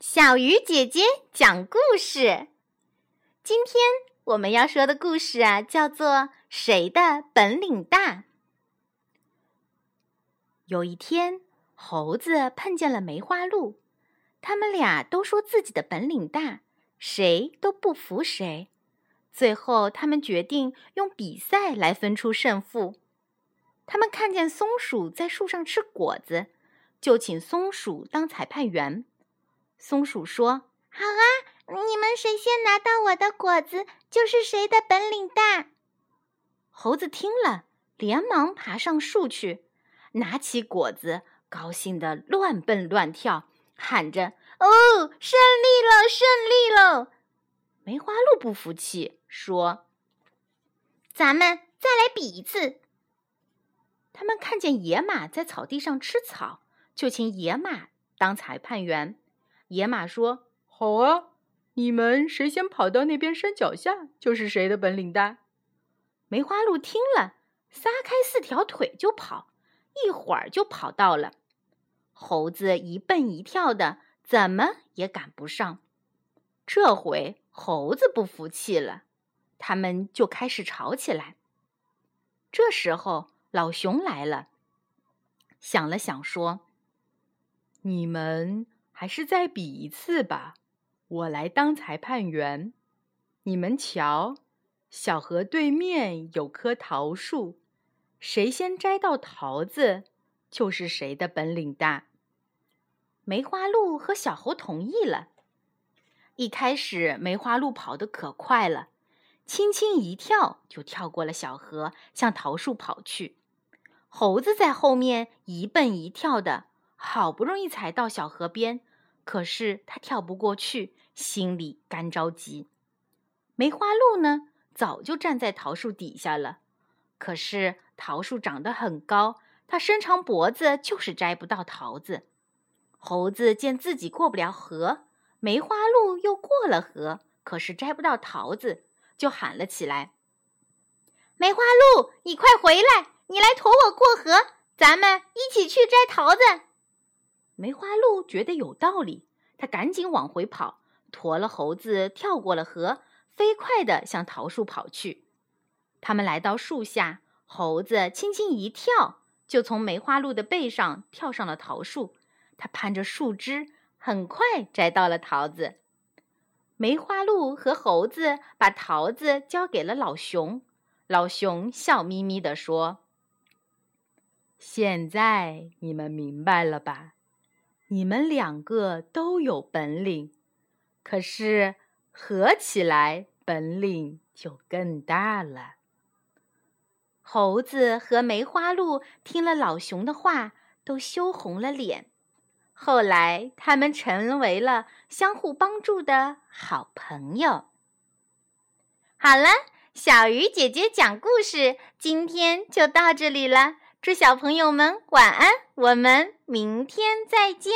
小鱼姐姐讲故事。今天我们要说的故事啊，叫做《谁的本领大》。有一天，猴子碰见了梅花鹿，他们俩都说自己的本领大，谁都不服谁。最后，他们决定用比赛来分出胜负。他们看见松鼠在树上吃果子，就请松鼠当裁判员。松鼠说：“好啊，你们谁先拿到我的果子，就是谁的本领大。”猴子听了，连忙爬上树去，拿起果子，高兴的乱蹦乱跳，喊着：“哦，胜利了，胜利了！”梅花鹿不服气，说：“咱们再来比一次。”他们看见野马在草地上吃草，就请野马当裁判员。野马说：“好啊，你们谁先跑到那边山脚下，就是谁的本领大。”梅花鹿听了，撒开四条腿就跑，一会儿就跑到了。猴子一蹦一跳的，怎么也赶不上。这回猴子不服气了，他们就开始吵起来。这时候老熊来了，想了想说：“你们。”还是再比一次吧，我来当裁判员。你们瞧，小河对面有棵桃树，谁先摘到桃子，就是谁的本领大。梅花鹿和小猴同意了。一开始，梅花鹿跑得可快了，轻轻一跳就跳过了小河，向桃树跑去。猴子在后面一蹦一跳的。好不容易才到小河边，可是他跳不过去，心里干着急。梅花鹿呢，早就站在桃树底下了，可是桃树长得很高，它伸长脖子就是摘不到桃子。猴子见自己过不了河，梅花鹿又过了河，可是摘不到桃子，就喊了起来：“梅花鹿，你快回来，你来驮我过河，咱们一起去摘桃子。”梅花鹿觉得有道理，他赶紧往回跑，驮了猴子跳过了河，飞快地向桃树跑去。他们来到树下，猴子轻轻一跳，就从梅花鹿的背上跳上了桃树。它攀着树枝，很快摘到了桃子。梅花鹿和猴子把桃子交给了老熊，老熊笑眯眯地说：“现在你们明白了吧？”你们两个都有本领，可是合起来本领就更大了。猴子和梅花鹿听了老熊的话，都羞红了脸。后来，他们成为了相互帮助的好朋友。好了，小鱼姐姐讲故事，今天就到这里了。祝小朋友们晚安，我们明天再见。